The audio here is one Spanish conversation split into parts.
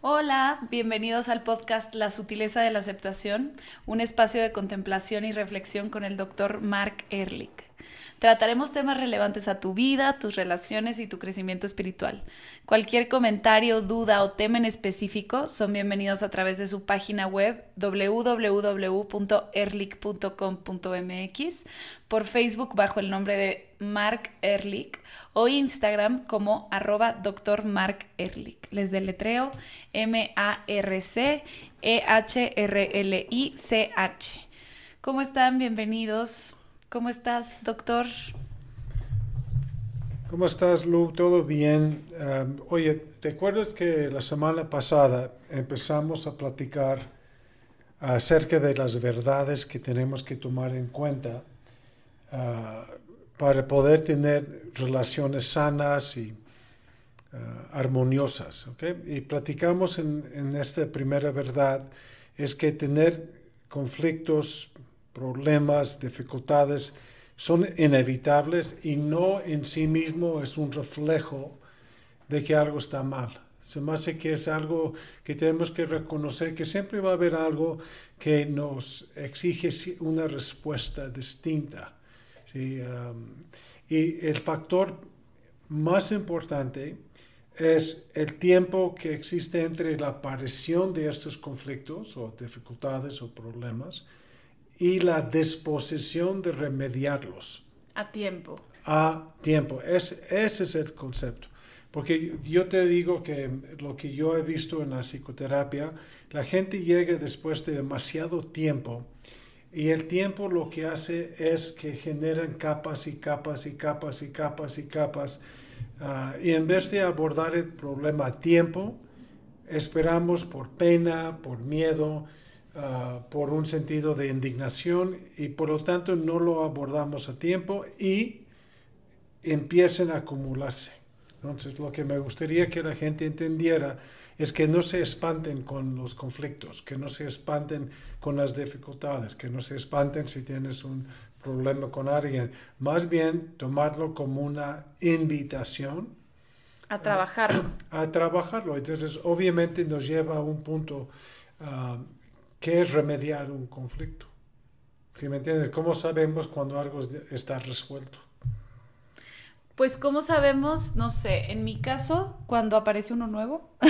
Hola, bienvenidos al podcast La sutileza de la aceptación, un espacio de contemplación y reflexión con el doctor Mark Ehrlich. Trataremos temas relevantes a tu vida, tus relaciones y tu crecimiento espiritual. Cualquier comentario, duda o tema en específico son bienvenidos a través de su página web www.erlich.com.mx, por Facebook bajo el nombre de Mark Ehrlich o Instagram como arroba doctor Mark Ehrlich. Les deletreo M-A-R-C-E-H-R-L-I-C-H. ¿Cómo están? Bienvenidos. ¿Cómo estás, doctor? ¿Cómo estás, Lu? ¿Todo bien? oye, ¿te acuerdas que la semana pasada empezamos a platicar acerca de las verdades que tenemos que tomar en cuenta ah, para poder tener relaciones sanas y ah, armoniosas? Y platicamos en, en esta primera verdad es que tener conflictos problemas, dificultades, son inevitables y no en sí mismo es un reflejo de que algo está mal. Se me hace que es algo que tenemos que reconocer, que siempre va a haber algo que nos exige una respuesta distinta. Um, y el factor más importante es el tiempo que existe entre la aparición de estos conflictos o dificultades o problemas y la disposición de remediarlos. A tiempo. A tiempo. Es, ese es el concepto. Porque yo te digo que lo que yo he visto en la psicoterapia, la gente llega después de demasiado tiempo y el tiempo lo que hace es que generan capas y capas y capas y capas y capas. Ah, y en vez de abordar el problema a tiempo, esperamos por pena, por miedo, Ah, por un sentido de indignación y por lo tanto no lo abordamos a tiempo y empiecen a acumularse. Entonces lo que me gustaría que la gente entendiera es que no se espanten con los conflictos, que no se espanten con las dificultades, que no se espanten si tienes un problema con alguien, más bien tomarlo como una invitación. A trabajarlo. A, trabajarlo. Entonces, obviamente nos lleva a un punto ah, ¿Qué es remediar un conflicto? ¿Sí me entiendes? ¿Cómo sabemos cuando algo está resuelto? Pues, ¿cómo sabemos? No sé, en mi caso, cuando aparece uno nuevo.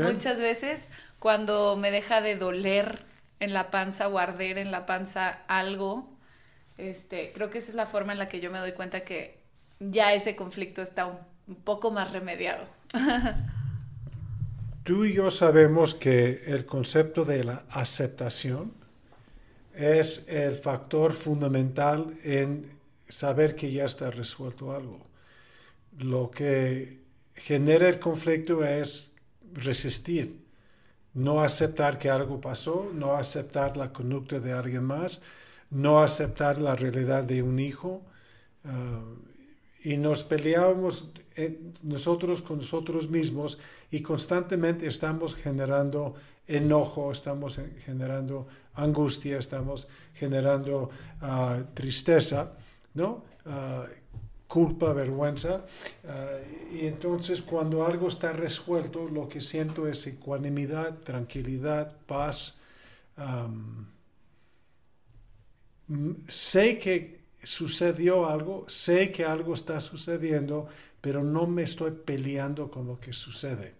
Ah, Muchas veces, cuando me deja de doler en la panza o arder en la panza algo, este, creo que esa es la forma en la que yo me doy cuenta que ya ese conflicto está un poco más remediado. Tú y yo sabemos que el concepto de la aceptación es el factor fundamental en saber que ya está resuelto algo. Lo que genera el conflicto es resistir, no aceptar que algo pasó, no aceptar la conducta de alguien más, no aceptar la realidad de un hijo. Ah, y nos peleamos eh, nosotros con nosotros mismos y constantemente estamos generando enojo, estamos generando angustia, estamos generando ah, tristeza, ¿no? Ah, culpa, vergüenza. Ah, y entonces cuando algo está resuelto, lo que siento es ecuanimidad, tranquilidad, paz. sé que sucedió algo, sé que algo está sucediendo, pero no me estoy peleando con lo que sucede.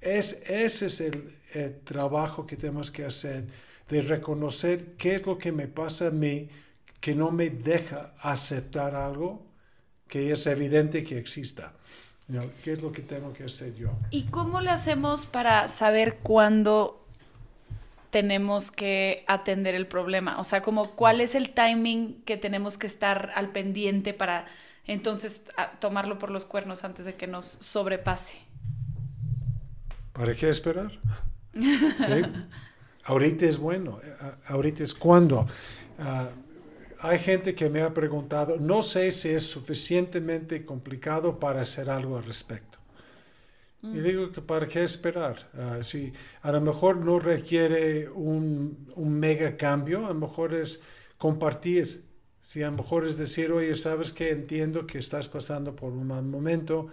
Es, ese es el, trabajo que tenemos que hacer, de reconocer qué es lo que me pasa a mí que no me deja aceptar algo que es evidente que exista. ¿Qué es lo que tengo que hacer yo? ¿Y cómo le hacemos para saber cuándo tenemos que atender el problema? O sea, como cuál es el timing que tenemos que estar al pendiente para entonces tomarlo por los cuernos antes de que nos sobrepase. ¿Para qué esperar? Ahorita es bueno, ahorita es cuando. Ah, hay gente que me ha preguntado, no sé si es suficientemente complicado para hacer algo al respecto. Y mm. digo que para qué esperar. Uh, si a lo mejor no requiere un, un, mega cambio, a lo mejor es compartir Si a lo mejor es decir, oye, sabes que entiendo que estás pasando por un mal momento,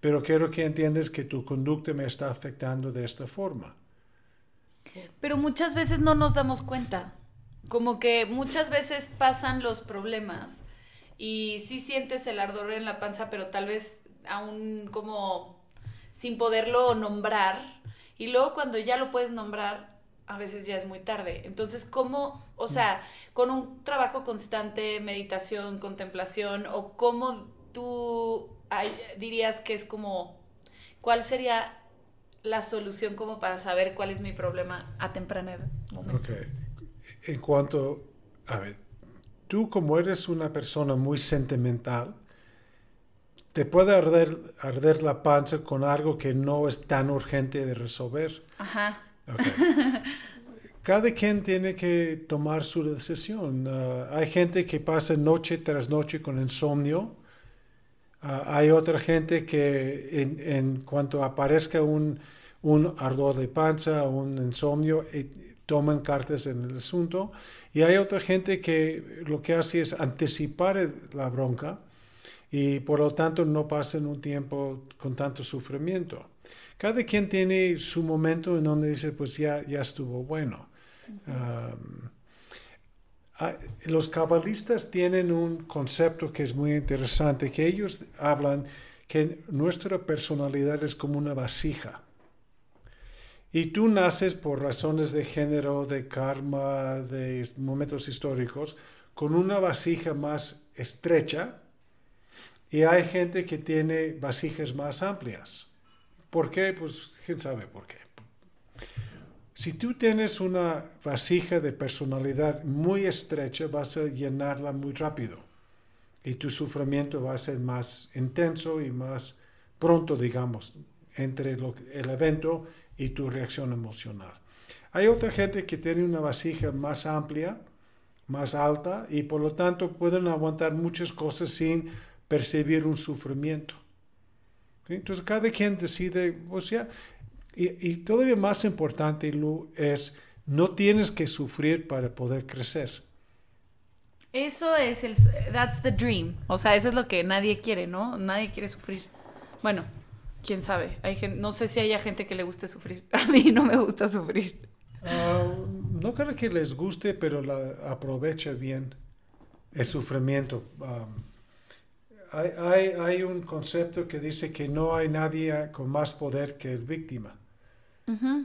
pero quiero que entiendas que tu conducta me está afectando de esta forma. Pero muchas veces no nos damos cuenta. Como que muchas veces pasan los problemas y sí sientes el ardor en la panza, pero tal vez aún como sin poderlo nombrar. Y luego cuando ya lo puedes nombrar, a veces ya es muy tarde. Entonces, ¿cómo, o sea, con un trabajo constante, meditación, contemplación, o cómo tú dirías que es como, ¿cuál sería la solución como para saber cuál es mi problema a temprana edad? Ok. En cuanto, a ver, tú como eres una persona muy sentimental, te puede arder, arder la panza con algo que no es tan urgente de resolver. Ajá. Cada quien tiene que tomar su decisión. Ah, hay gente que pasa noche tras noche con insomnio. Ah, hay otra gente que en, en cuanto aparezca un, un, ardor de panza, un insomnio, eh, toman cartas en el asunto. Y hay otra gente que lo que hace es anticipar la bronca y por lo tanto no pasen un tiempo con tanto sufrimiento. Cada quien tiene su momento en donde dice, pues ya, ya estuvo bueno. los cabalistas tienen un concepto que es muy interesante, que ellos hablan que nuestra personalidad es como una vasija. Y tú naces por razones de género, de karma, de momentos históricos, con una vasija más estrecha, y hay gente que tiene vasijas más amplias. ¿Por qué? Pues quién sabe por qué. Si tú tienes una vasija de personalidad muy estrecha, vas a llenarla muy rápido y tu sufrimiento va a ser más intenso y más pronto, digamos, entre el evento y tu reacción emocional. Hay otra gente que tiene una vasija más amplia, más alta y por lo tanto pueden aguantar muchas cosas sin percibir un sufrimiento. Entonces cada quien decide, o sea, y, todavía más importante, Lu, es no tienes que sufrir para poder crecer. Eso es el, that's the dream. O sea, eso es lo que nadie quiere, ¿no? Nadie quiere sufrir. Bueno, quién sabe. Hay no sé si haya gente que le guste sufrir. A mí no me gusta sufrir. Ah, no creo que les guste, pero la aprovecha bien el sufrimiento. Hay, hay, un concepto que dice que no hay nadie con más poder que el víctima.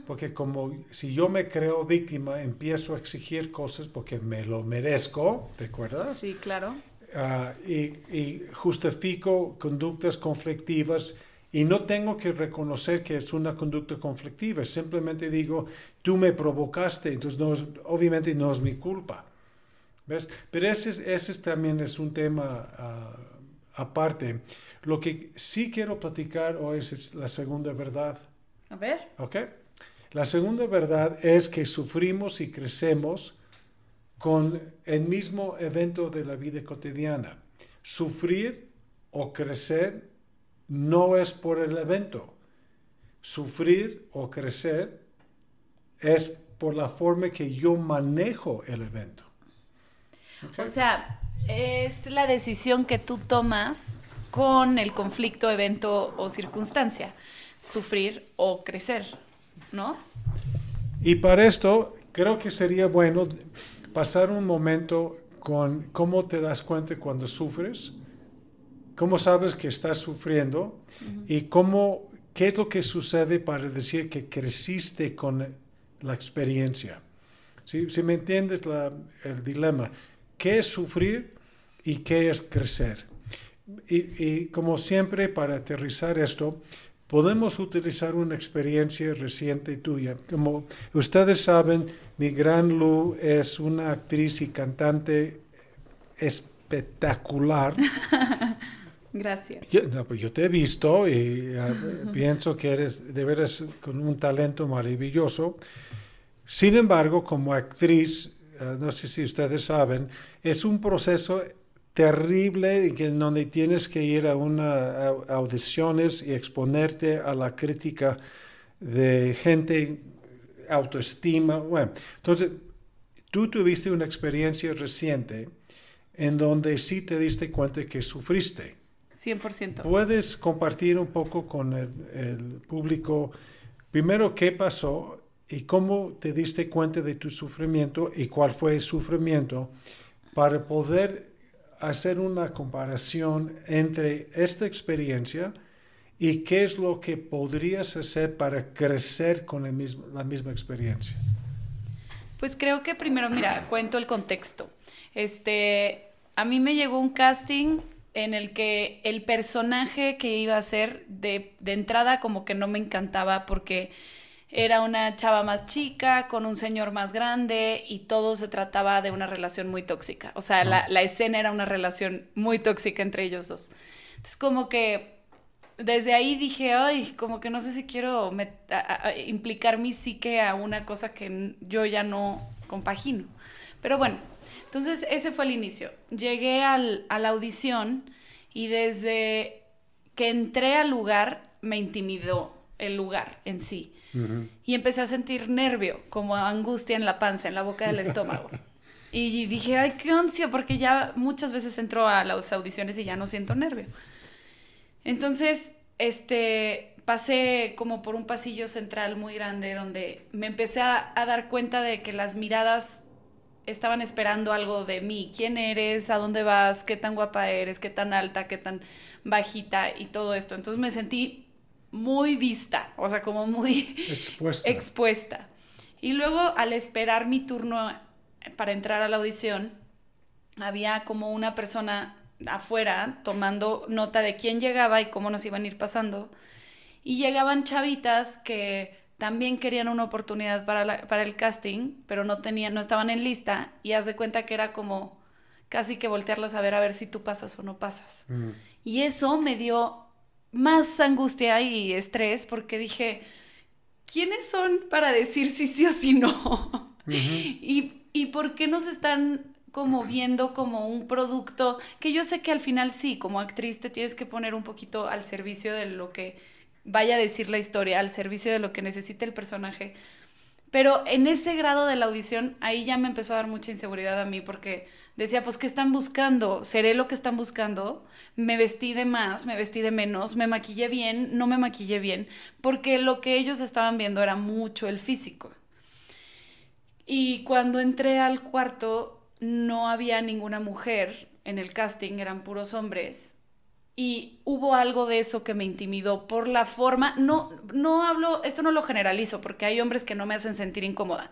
Porque como si yo me creo víctima, empiezo a exigir cosas porque me lo merezco, ¿te acuerdas? Sí, claro. Ah, y, y, justifico conductas conflictivas y no tengo que reconocer que es una conducta conflictiva, simplemente digo, tú me provocaste, entonces no obviamente no es mi culpa. ¿Ves? Pero ese, ese también es un tema... Ah, aparte. Lo que sí quiero platicar hoy es la segunda verdad. A ver. ¿Ok? La segunda verdad es que sufrimos y crecemos con el mismo evento de la vida cotidiana. Sufrir o crecer no es por el evento. Sufrir o crecer es por la forma que yo manejo el evento. O sea, es la decisión que tú tomas con el conflicto, evento o circunstancia, sufrir o crecer, ¿no? Y para esto creo que sería bueno pasar un momento con cómo te das cuenta cuando sufres, cómo sabes que estás sufriendo y cómo, qué es lo que sucede para decir que creciste con la experiencia. Si, me entiendes el dilema, qué es sufrir y qué es crecer. Y, como siempre, para aterrizar esto, podemos utilizar una experiencia reciente tuya. Como ustedes saben, mi gran Lu es una actriz y cantante espectacular. Gracias. Yo, pues yo te he visto y pienso que eres de veras con un talento maravilloso. Sin embargo, como actriz, no sé si ustedes saben, es un proceso terrible en donde tienes que ir a una audiciones y exponerte a la crítica de gente, autoestima. Bueno, entonces, tú tuviste una experiencia reciente en donde sí te diste cuenta que sufriste. 100%. ¿Puedes compartir un poco con el, el público, primero, qué pasó y cómo te diste cuenta de tu sufrimiento y cuál fue el sufrimiento para poder hacer una comparación entre esta experiencia y qué es lo que podrías hacer para crecer con la misma experiencia? Pues creo que primero, mira, cuento el contexto. Este, a mí me llegó un casting en el que el personaje que iba a ser de, de entrada como que no me encantaba porque era una chava más chica con un señor más grande y todo se trataba de una relación muy tóxica. O sea, la, la, escena era una relación muy tóxica entre ellos dos. Entonces como que desde ahí dije, ay, como que no sé si quiero a, a, implicar mi psique a una cosa que yo ya no compagino. Pero bueno, entonces ese fue el inicio. Llegué al, a la audición y desde que entré al lugar me intimidó el lugar en sí y empecé a sentir nervio, como angustia en la panza, en la boca del estómago. y dije, ay, qué ansia, porque ya muchas veces entro a las audiciones y ya no siento nervio. Entonces, este, pasé como por un pasillo central muy grande donde me empecé a, a, dar cuenta de que las miradas estaban esperando algo de mí. ¿Quién eres? ¿A dónde vas? ¿Qué tan guapa eres? ¿Qué tan alta? ¿Qué tan bajita? Y todo esto. Entonces me sentí muy vista, o sea, como muy expuesta. expuesta. Y luego al esperar mi turno para entrar a la audición, había como una persona afuera tomando nota de quién llegaba y cómo nos iban a ir pasando. Y llegaban chavitas que también querían una oportunidad para, la, para el casting, pero no tenían, no estaban en lista y haz de cuenta que era como casi que voltearlas a ver a ver si tú pasas o no pasas. Mm. Y eso me dio más angustia y estrés porque dije, ¿quiénes son para decir sí sí o sí no? y, ¿Y por qué nos están como viendo como un producto que yo sé que al final sí, como actriz te tienes que poner un poquito al servicio de lo que vaya a decir la historia, al servicio de lo que necesite el personaje. Pero en ese grado de la audición, ahí ya me empezó a dar mucha inseguridad a mí porque decía, pues, ¿qué están buscando? ¿Seré lo que están buscando? Me vestí de más, me vestí de menos, me maquillé bien, no me maquillé bien, porque lo que ellos estaban viendo era mucho el físico. Y cuando entré al cuarto, no había ninguna mujer en el casting, eran puros hombres. Y hubo algo de eso que me intimidó por la forma, no, no hablo, esto no lo generalizo porque hay hombres que no me hacen sentir incómoda,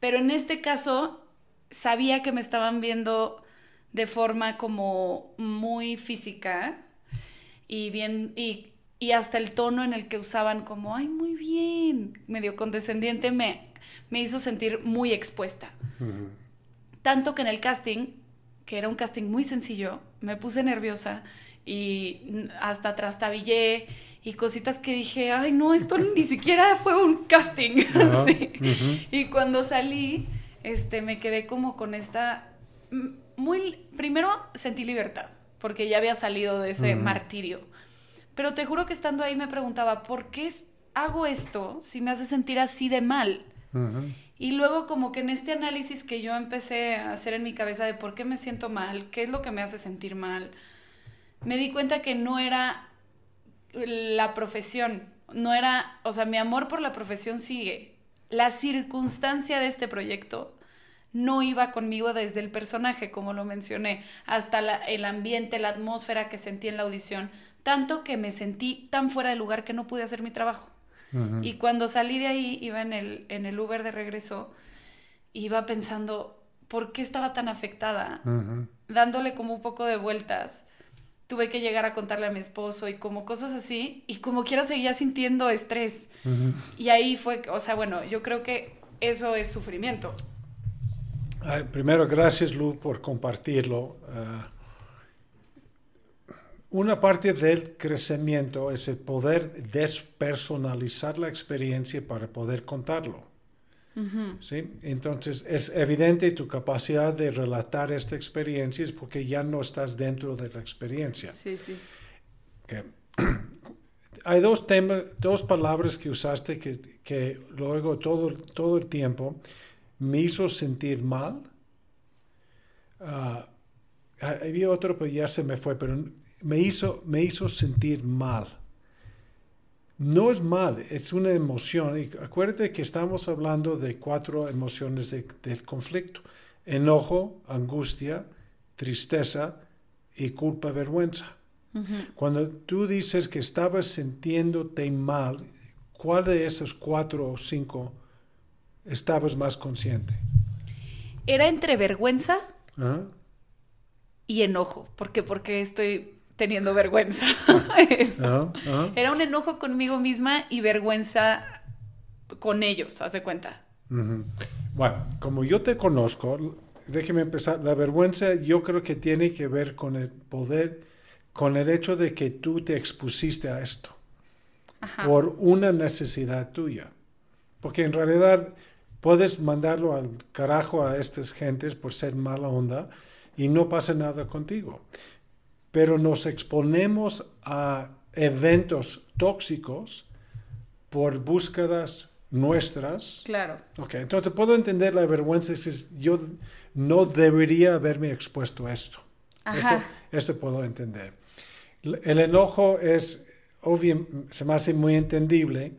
pero en este caso sabía que me estaban viendo de forma como muy física y bien, y, y hasta el tono en el que usaban como, ay, muy bien, medio condescendiente, me, me hizo sentir muy expuesta. Tanto que en el casting, que era un casting muy sencillo, me puse nerviosa y hasta trastabillé y cositas que dije, ay, no, esto ni siquiera fue un casting. sí. Y cuando salí, este, me quedé como con esta, muy, primero sentí libertad, porque ya había salido de ese martirio. Pero te juro que estando ahí me preguntaba, ¿por qué hago esto si me hace sentir así de mal? Y luego como que en este análisis que yo empecé a hacer en mi cabeza de por qué me siento mal, qué es lo que me hace sentir mal, me di cuenta que no era la profesión, no era, o sea, mi amor por la profesión sigue. La circunstancia de este proyecto no iba conmigo desde el personaje, como lo mencioné, hasta el ambiente, la atmósfera que sentí en la audición, tanto que me sentí tan fuera de lugar que no pude hacer mi trabajo. Y cuando salí de ahí, iba en el, en el Uber de regreso, iba pensando, ¿por qué estaba tan afectada? Dándole como un poco de vueltas tuve que llegar a contarle a mi esposo y como cosas así, y como quiera seguía sintiendo estrés. Y ahí fue, o sea, bueno, yo creo que eso es sufrimiento. primero, gracias Lu por compartirlo. Ah, una parte del crecimiento es el poder despersonalizar la experiencia para poder contarlo. ¿Sí? Entonces es evidente tu capacidad de relatar esta experiencia es porque ya no estás dentro de la experiencia. Sí, sí. Okay. Hay dos, temas, dos palabras que usaste que, que, luego todo, todo el tiempo me hizo sentir mal. Uh, ah, había otro, pero ya se me fue, pero me hizo, me hizo sentir mal. No es mal, es una emoción. Y acuérdate que estamos hablando de cuatro emociones del conflicto. Enojo, angustia, tristeza y culpa, vergüenza. Cuando tú dices que estabas sintiéndote mal, ¿cuál de esos cuatro o cinco estabas más consciente? Era entre vergüenza y enojo. ¿Por qué? Porque estoy teniendo vergüenza. Era un enojo conmigo misma y vergüenza con ellos, haz de cuenta. Bueno, como yo te conozco, déjeme empezar. La vergüenza yo creo que tiene que ver con el poder, con el hecho de que tú te expusiste a esto por una necesidad tuya. Porque en realidad puedes mandarlo al carajo a estas gentes por ser mala onda y no pasa nada contigo pero nos exponemos a eventos tóxicos por búsquedas nuestras. Claro. Ok, entonces puedo entender la vergüenza si yo no debería haberme expuesto a esto. Eso, eso, puedo entender. El enojo es, obvio, se me hace muy entendible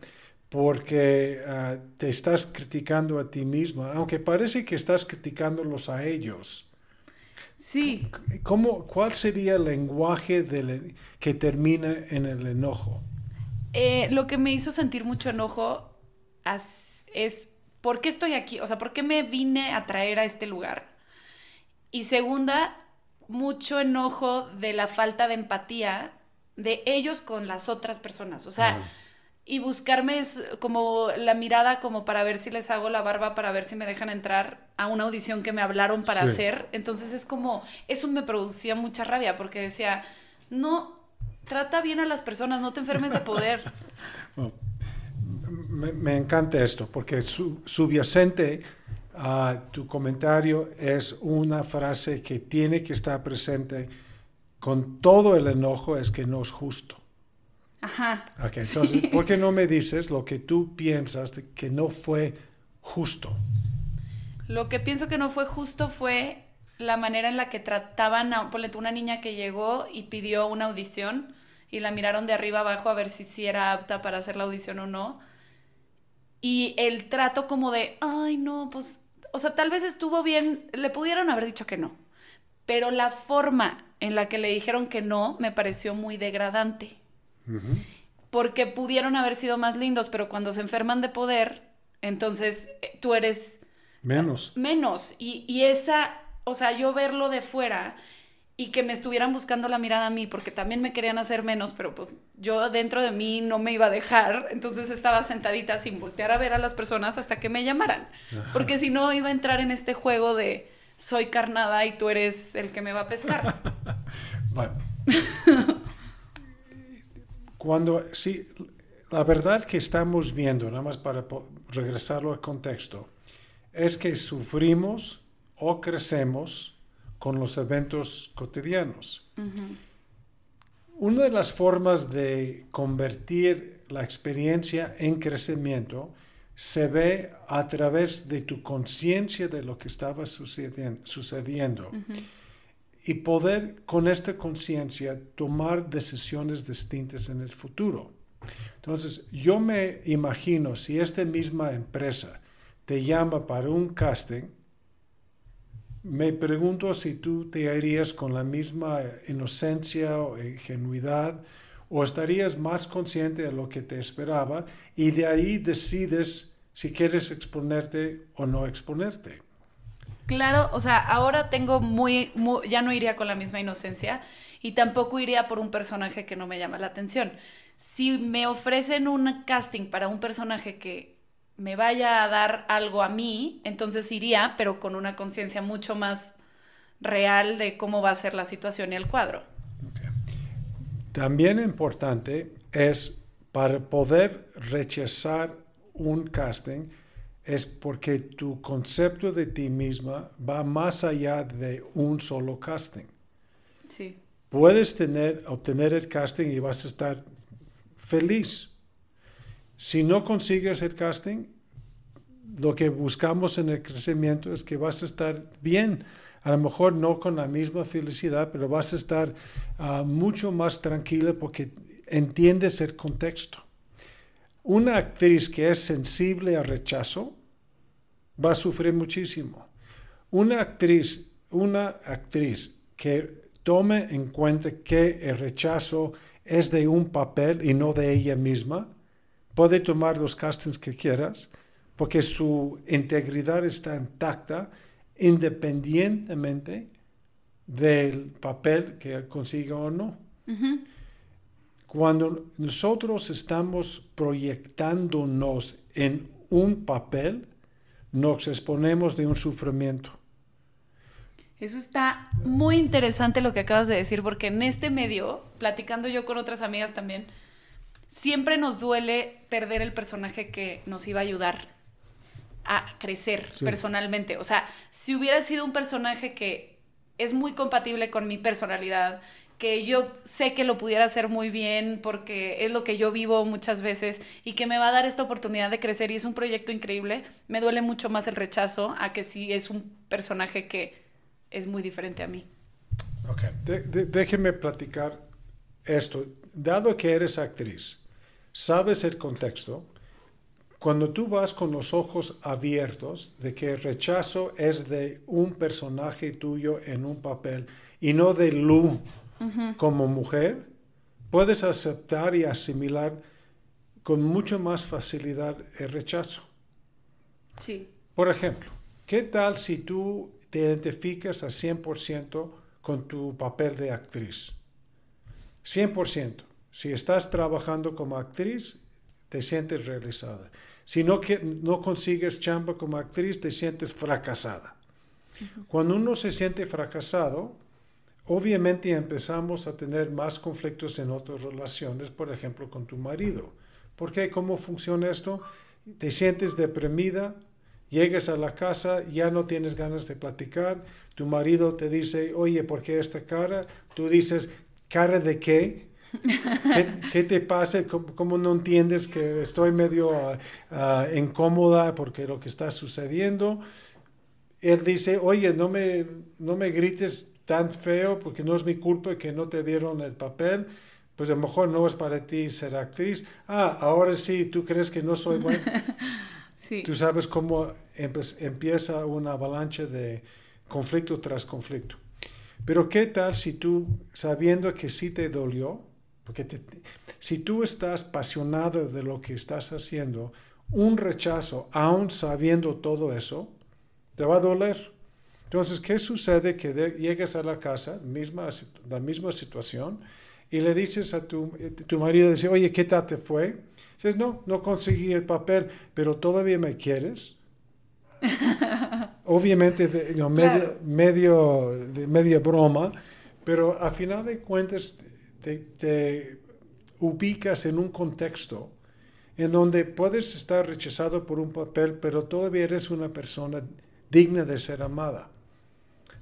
porque ah, te estás criticando a ti mismo, aunque parece que estás criticándolos a ellos. Sí. ¿Cómo, ¿Cuál sería el lenguaje que termina en el enojo? Eh, lo que me hizo sentir mucho enojo es, ¿por qué estoy aquí? O sea, ¿por qué me vine a traer a este lugar? Y segunda, mucho enojo de la falta de empatía de ellos con las otras personas. O sea, y buscarme es como la mirada como para ver si les hago la barba, para ver si me dejan entrar a una audición que me hablaron para hacer. Entonces es como, eso me producía mucha rabia porque decía, no, trata bien a las personas, no te enfermes de poder. me, encanta esto porque su, subyacente a tu comentario es una frase que tiene que estar presente con todo el enojo, es que no es justo. Ajá. Ok, entonces, ¿por qué no me dices lo que tú piensas que no fue justo? Lo que pienso que no fue justo fue la manera en la que trataban a una niña que llegó y pidió una audición y la miraron de arriba abajo a ver si sí era apta para hacer la audición o no. Y el trato como de, ay, no, pues, o sea, tal vez estuvo bien, le pudieron haber dicho que no, pero la forma en la que le dijeron que no me pareció muy degradante. Porque pudieron haber sido más lindos, pero cuando se enferman de poder, entonces eh, tú eres... Menos. Menos. Y, y esa, o sea, yo verlo de fuera y que me estuvieran buscando la mirada a mí, porque también me querían hacer menos, pero pues yo dentro de mí no me iba a dejar, entonces estaba sentadita sin voltear a ver a las personas hasta que me llamaran, porque si no iba a entrar en este juego de soy carnada y tú eres el que me va a pescar. bueno. Cuando, sí, la verdad que estamos viendo, nada más para regresarlo al contexto, es que sufrimos o crecemos con los eventos cotidianos. Una de las formas de convertir la experiencia en crecimiento se ve a través de tu conciencia de lo que estaba sucediendo y poder con esta conciencia tomar decisiones distintas en el futuro. Entonces, yo me imagino si esta misma empresa te llama para un casting, me pregunto si tú te harías con la misma inocencia o ingenuidad o estarías más consciente de lo que te esperaba y de ahí decides si quieres exponerte o no exponerte. Claro, o sea, ahora tengo muy, ya no iría con la misma inocencia y tampoco iría por un personaje que no me llama la atención. Si me ofrecen un casting para un personaje que me vaya a dar algo a mí, entonces iría, pero con una conciencia mucho más real de cómo va a ser la situación y el cuadro. También importante es para poder rechazar un casting, es porque tu concepto de ti misma va más allá de un solo casting. Sí. Puedes tener, obtener el casting y vas a estar feliz. Si no consigues el casting, lo que buscamos en el crecimiento es que vas a estar bien. A lo mejor no con la misma felicidad, pero vas a estar ah, mucho más tranquila porque entiendes el contexto. Una actriz que es sensible al rechazo va a sufrir muchísimo. Una actriz, una actriz que tome en cuenta que el rechazo es de un papel y no de ella misma, puede tomar los castings que quieras, porque su integridad está intacta independientemente del papel que consiga o no. Cuando nosotros estamos proyectándonos en un papel, nos exponemos de un sufrimiento. Eso está muy interesante lo que acabas de decir, porque en este medio, platicando yo con otras amigas también, siempre nos duele perder el personaje que nos iba a ayudar a crecer personalmente. O sea, si hubiera sido un personaje que es muy compatible con mi personalidad, que yo sé que lo pudiera hacer muy bien porque es lo que yo vivo muchas veces y que me va a dar esta oportunidad de crecer y es un proyecto increíble, me duele mucho más el rechazo a que si es un personaje que es muy diferente a mí. Ok, déjeme platicar esto. Dado que eres actriz, sabes el contexto, cuando tú vas con los ojos abiertos de que el rechazo es de un personaje tuyo en un papel y no de Lu como mujer, puedes aceptar y asimilar con mucho más facilidad el rechazo. Sí. Por ejemplo, ¿qué tal si tú te identificas a 100% con tu papel de actriz. 100%. Si estás trabajando como actriz, te sientes realizada. Si no, que, no consigues chamba como actriz, te sientes fracasada. Cuando uno se siente fracasado, obviamente empezamos a tener más conflictos en otras relaciones, por ejemplo, con tu marido. ¿Por qué? ¿Cómo funciona esto? Te sientes deprimida, Llegas a la casa, ya no tienes ganas de platicar, tu marido te dice, oye, ¿por qué esta cara? Tú dices, ¿cara de qué? ¿Qué, te pasa? ¿Cómo, no entiendes que estoy medio ah, ah, incómoda porque lo que está sucediendo? Él dice, oye, no me, no me grites tan feo porque no es mi culpa que no te dieron el papel. Pues a lo mejor no es para ti ser actriz. Ah, ahora sí, tú crees que no soy buena. Tú sabes cómo empieza una avalancha de conflicto tras conflicto. Pero ¿qué tal si tú, sabiendo que sí te dolió, porque si tú estás apasionado de lo que estás haciendo, un rechazo, aún sabiendo todo eso, te va a doler. Entonces, ¿qué sucede? Que llegas a la casa, misma, la misma situación, y le dices a tu, eh, tu marido, dice, oye, ¿qué tal te fue? Dices, no, no conseguí el papel, pero todavía me quieres. Obviamente, medio, medio, de media broma, pero a final de cuentas te, te ubicas en un contexto en donde puedes estar rechazado por un papel, pero todavía eres una persona digna de ser amada.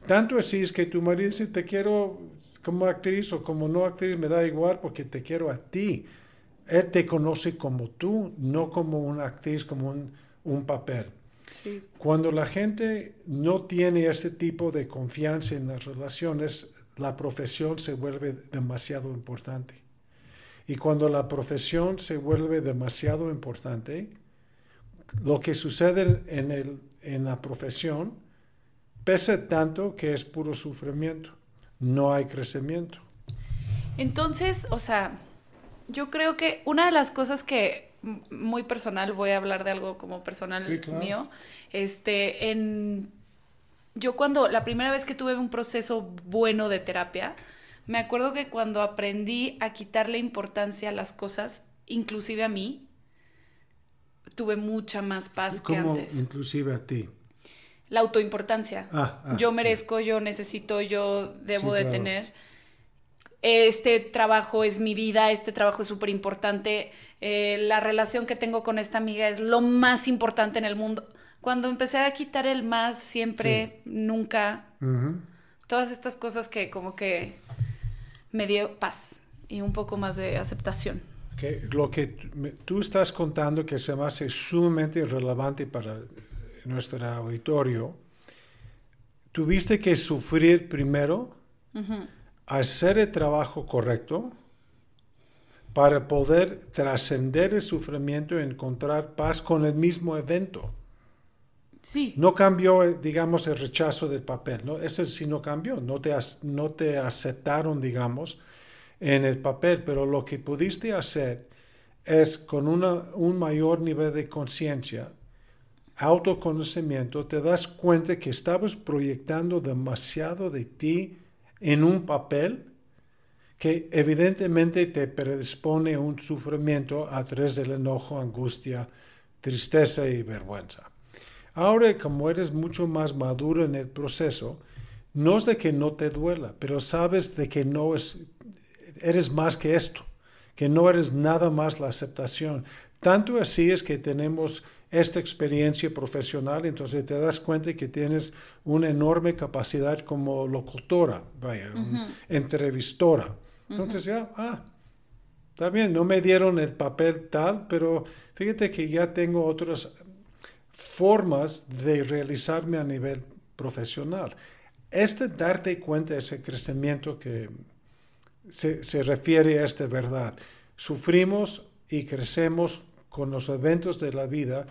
Tanto así es que tu marido dice, te quiero como actriz o como no actriz, me da igual porque te quiero a ti. Él te conoce como tú, no como una actriz, como un, papel. Cuando la gente no tiene ese tipo de confianza en las relaciones, la profesión se vuelve demasiado importante. Y cuando la profesión se vuelve demasiado importante, lo que sucede en, el, en la profesión pesa tanto que es puro sufrimiento. No hay crecimiento. Entonces, o sea, yo creo que una de las cosas que muy personal, voy a hablar de algo como personal mío, este, en, yo cuando, la primera vez que tuve un proceso bueno de terapia, me acuerdo que cuando aprendí a quitarle importancia a las cosas, inclusive a mí, tuve mucha más paz que antes. Inclusive a ti. La autoimportancia. Ah, ah, yo merezco, yo necesito, yo debo de tener este trabajo es mi vida, este trabajo es súper importante, eh, la relación que tengo con esta amiga es lo más importante en el mundo. Cuando empecé a quitar el más, siempre, nunca, todas estas cosas que como que me dio paz y un poco más de aceptación. que lo que tú estás contando que se me hace sumamente relevante para nuestro auditorio, tuviste que sufrir primero, hacer el trabajo correcto, para poder trascender el sufrimiento y encontrar paz con el mismo evento. Sí. No cambió, digamos, el rechazo del papel, ¿no? Ese sí no cambió, no te, no te aceptaron, digamos, en el papel, pero lo que pudiste hacer es con una, un mayor nivel de conciencia, autoconocimiento, te das cuenta que estabas proyectando demasiado de ti en un papel que evidentemente te predispone a un sufrimiento a través del enojo, angustia, tristeza y vergüenza. Ahora, como eres mucho más maduro en el proceso, no es de que no te duela, pero sabes de que no es, eres más que esto, que no eres nada más la aceptación. Tanto así es que tenemos esta experiencia profesional, entonces te das cuenta que tienes una enorme capacidad como locutora, vaya, entrevistora. Entonces ya, ah, está bien, no me dieron el papel tal, pero fíjate que ya tengo otras formas de realizarme a nivel profesional. Este darte cuenta de ese crecimiento que se, se refiere a esta verdad. Sufrimos y crecemos con los eventos de la vida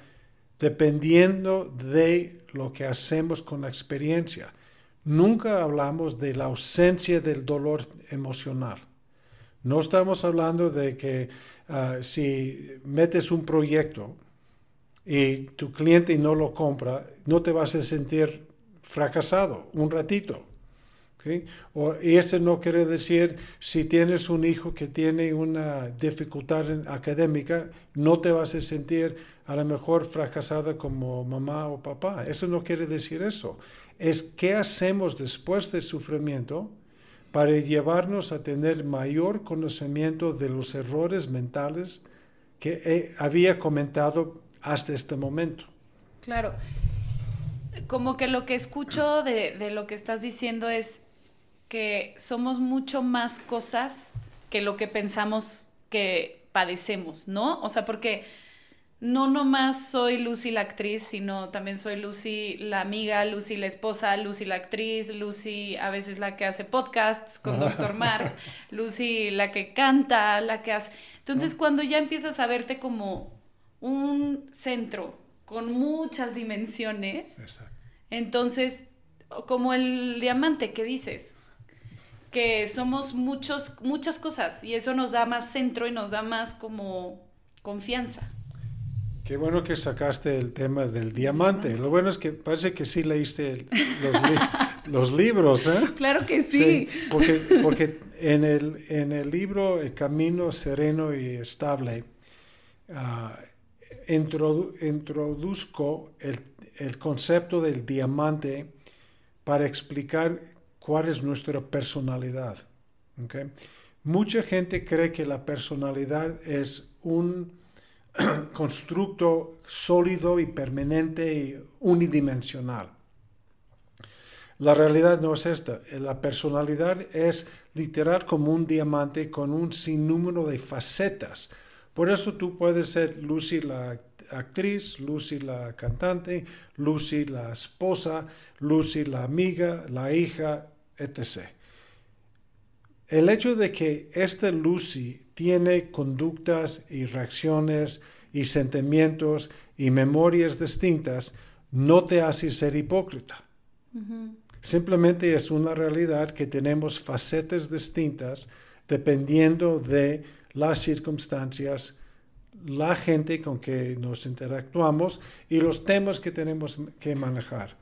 dependiendo de lo que hacemos con la experiencia. Nunca hablamos de la ausencia del dolor emocional. No estamos hablando de que ah, si metes un proyecto y tu cliente no lo compra, no te vas a sentir fracasado un ratito. Y eso no quiere decir si tienes un hijo que tiene una dificultad académica, no te vas a sentir a lo mejor fracasada como mamá o papá. Eso no quiere decir eso. Es qué hacemos después del sufrimiento para llevarnos a tener mayor conocimiento de los errores mentales que había comentado hasta este momento. Claro. Como que lo que escucho de, de lo que estás diciendo es que somos mucho más cosas que lo que pensamos que padecemos, ¿no? O sea, porque no nomás soy Lucy la actriz, sino también soy Lucy la amiga, Lucy la esposa, Lucy la actriz, Lucy a veces la que hace podcasts con Dr. Mark, Lucy la que canta, la que hace... Entonces cuando ya empiezas a verte como un centro con muchas dimensiones, entonces como el diamante que dices, que somos muchos, muchas cosas y eso nos da más centro y nos da más como confianza. Qué bueno que sacaste el tema del diamante. Lo bueno es que parece que sí leíste los, libros, ¿eh? Claro que sí. porque porque en, el, en el libro El Camino Sereno y Estable ah, introduzco el, el concepto del diamante para explicar cuál es nuestra personalidad. Mucha gente cree que la personalidad es un constructo sólido y permanente y unidimensional. La realidad no es esta. La personalidad es literal como un diamante con un sinnúmero de facetas. Por eso tú puedes ser Lucy la actriz, Lucy la cantante, Lucy la esposa, Lucy la amiga, la hija, etc. El hecho de que esta Lucy tiene conductas y reacciones y sentimientos y memorias distintas, no te hace ser hipócrita. Simplemente es una realidad que tenemos facetas distintas dependiendo de las circunstancias, la gente con que nos interactuamos y los temas que tenemos que manejar.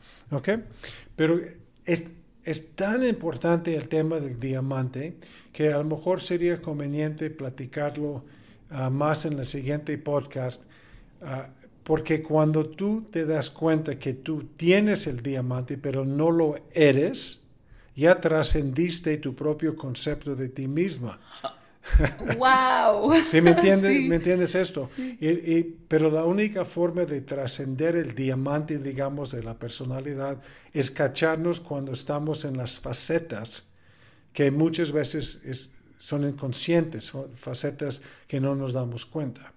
Pero es, es tan importante el tema del diamante que a lo mejor sería conveniente platicarlo ah, más en el siguiente podcast, ah, porque cuando tú te das cuenta que tú tienes el diamante pero no lo eres, ya trascendiste tu propio concepto de ti misma. ¡Wow! ¿Sí me entiendes, ¿me entiendes esto? Y, pero la única forma de trascender el diamante, digamos, de la personalidad es cacharnos cuando estamos en las facetas que muchas veces son inconscientes, facetas que no nos damos cuenta.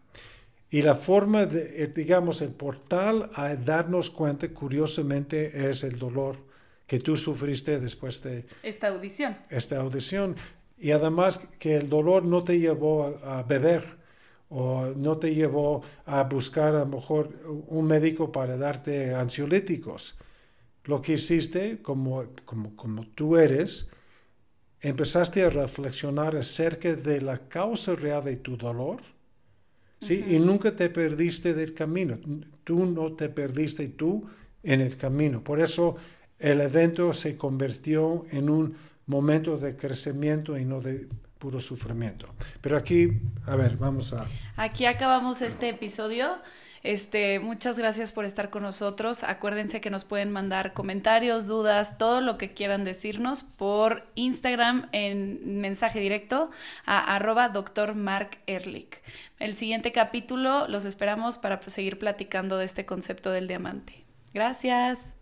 Y la forma de, eh, digamos, el portal a darnos cuenta, curiosamente, es el dolor que tú sufriste después de esta audición. Esta audición. Y además que el dolor no te llevó a, beber o no te llevó a buscar a lo mejor un médico para darte ansiolíticos. Lo que hiciste, como, como, como tú eres, empezaste a reflexionar acerca de la causa real de tu dolor ¿sí? Y nunca te perdiste del camino. Tú no te perdiste tú en el camino. Por eso el evento se convirtió en un momento de crecimiento y no de puro sufrimiento. Pero aquí, a ver, vamos a... Aquí acabamos este episodio. Este, muchas gracias por estar con nosotros. Acuérdense que nos pueden mandar comentarios, dudas, todo lo que quieran decirnos por Instagram en mensaje directo a arroba doctor Mark Ehrlich. El siguiente capítulo los esperamos para seguir platicando de este concepto del diamante. Gracias.